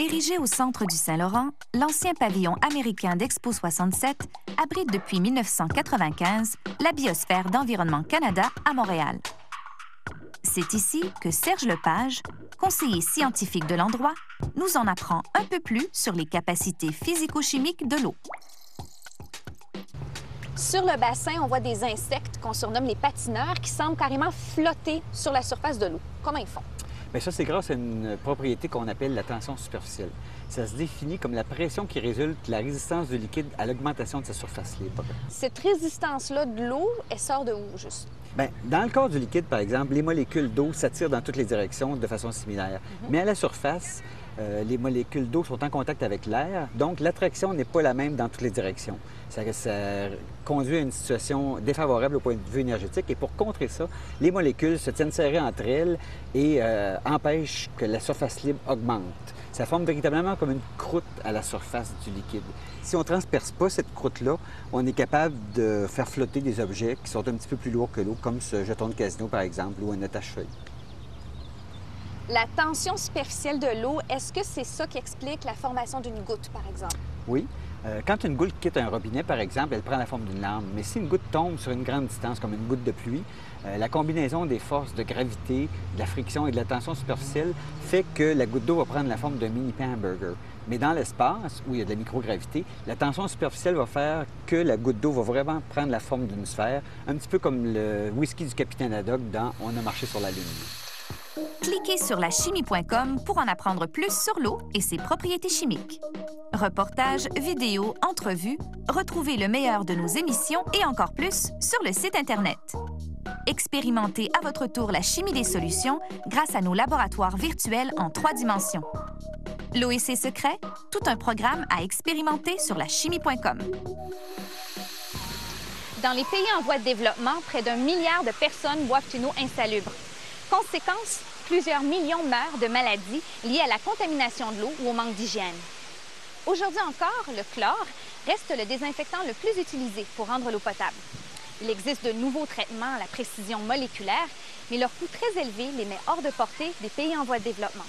Érigé au centre du Saint-Laurent, l'ancien pavillon américain d'Expo 67 abrite depuis 1995 la biosphère d'Environnement Canada à Montréal. C'est ici que Serge Lepage, conseiller scientifique de l'endroit, nous en apprend un peu plus sur les capacités physico-chimiques de l'eau. Sur le bassin, on voit des insectes qu'on surnomme les patineurs qui semblent carrément flotter sur la surface de l'eau. Comment ils font? Bien, ça, c'est grâce à une propriété qu'on appelle la tension superficielle. Ça se définit comme la pression qui résulte de la résistance du liquide à l'augmentation de sa surface libre. Cette résistance-là de l'eau, elle sort de où, juste? Bien, dans le corps du liquide, par exemple, les molécules d'eau s'attirent dans toutes les directions de façon similaire. Mais à la surface, euh, les molécules d'eau sont en contact avec l'air, donc l'attraction n'est pas la même dans toutes les directions. Ça, conduit à une situation défavorable au point de vue énergétique. Et pour contrer ça, les molécules se tiennent serrées entre elles et euh, empêchent que la surface libre augmente. Ça forme véritablement comme une croûte à la surface du liquide. Si on ne transperce pas cette croûte-là, on est capable de faire flotter des objets qui sont un petit peu plus lourds que l'eau, comme ce jeton de casino, par exemple, ou un attache-feuille. La tension superficielle de l'eau, est-ce que c'est ça qui explique la formation d'une goutte, par exemple? Oui. Euh, quand une goutte quitte un robinet, par exemple, elle prend la forme d'une larme. Mais si une goutte tombe sur une grande distance, comme une goutte de pluie, euh, la combinaison des forces de gravité, de la friction et de la tension superficielle fait que la goutte d'eau va prendre la forme d'un mini pain hamburger. Mais dans l'espace, où il y a de la microgravité, la tension superficielle va faire que la goutte d'eau va vraiment prendre la forme d'une sphère, un petit peu comme le whisky du capitaine Haddock dans On a marché sur la Lune. Cliquez sur lachimie.com pour en apprendre plus sur l'eau et ses propriétés chimiques. Reportages, vidéos, entrevues, retrouvez le meilleur de nos émissions et encore plus sur le site Internet. Expérimentez à votre tour la chimie des solutions grâce à nos laboratoires virtuels en trois dimensions. L'eau et ses secrets, tout un programme à expérimenter sur lachimie.com. Dans les pays en voie de développement, près d'un milliard de personnes boivent une eau insalubre. Conséquence, plusieurs millions meurent de maladies liées à la contamination de l'eau ou au manque d'hygiène. Aujourd'hui encore, le chlore reste le désinfectant le plus utilisé pour rendre l'eau potable. Il existe de nouveaux traitements à la précision moléculaire, mais leur coût très élevé les met hors de portée des pays en voie de développement.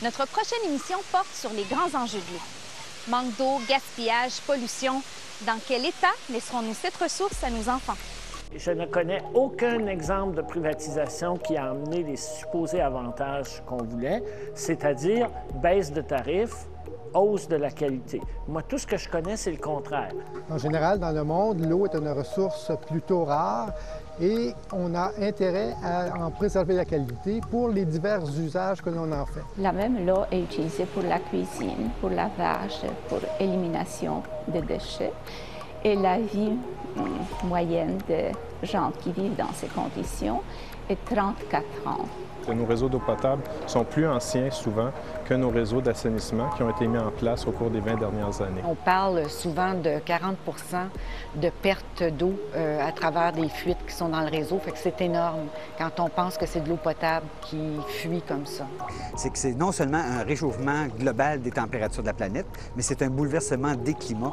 Notre prochaine émission porte sur les grands enjeux de l'eau. Manque d'eau, gaspillage, pollution. Dans quel état laisserons-nous cette ressource à nos enfants? Je ne connais aucun exemple de privatisation qui a amené les supposés avantages qu'on voulait, c'est-à-dire baisse de tarifs, hausse de la qualité. Moi, tout ce que je connais, c'est le contraire. En général, dans le monde, l'eau est une ressource plutôt rare et on a intérêt à en préserver la qualité pour les divers usages que l'on en fait. La même eau est utilisée pour la cuisine, pour lavage, pour élimination des déchets. Et la vie hum, moyenne des gens qui vivent dans ces conditions est 34 ans. Nos réseaux d'eau potable sont plus anciens souvent que nos réseaux d'assainissement qui ont été mis en place au cours des 20 dernières années. On parle souvent de 40% de perte d'eau euh, à travers des fuites qui sont dans le réseau. Fait que c'est énorme quand on pense que c'est de l'eau potable qui fuit comme ça. C'est que c'est non seulement un réchauffement global des températures de la planète, mais c'est un bouleversement des climats.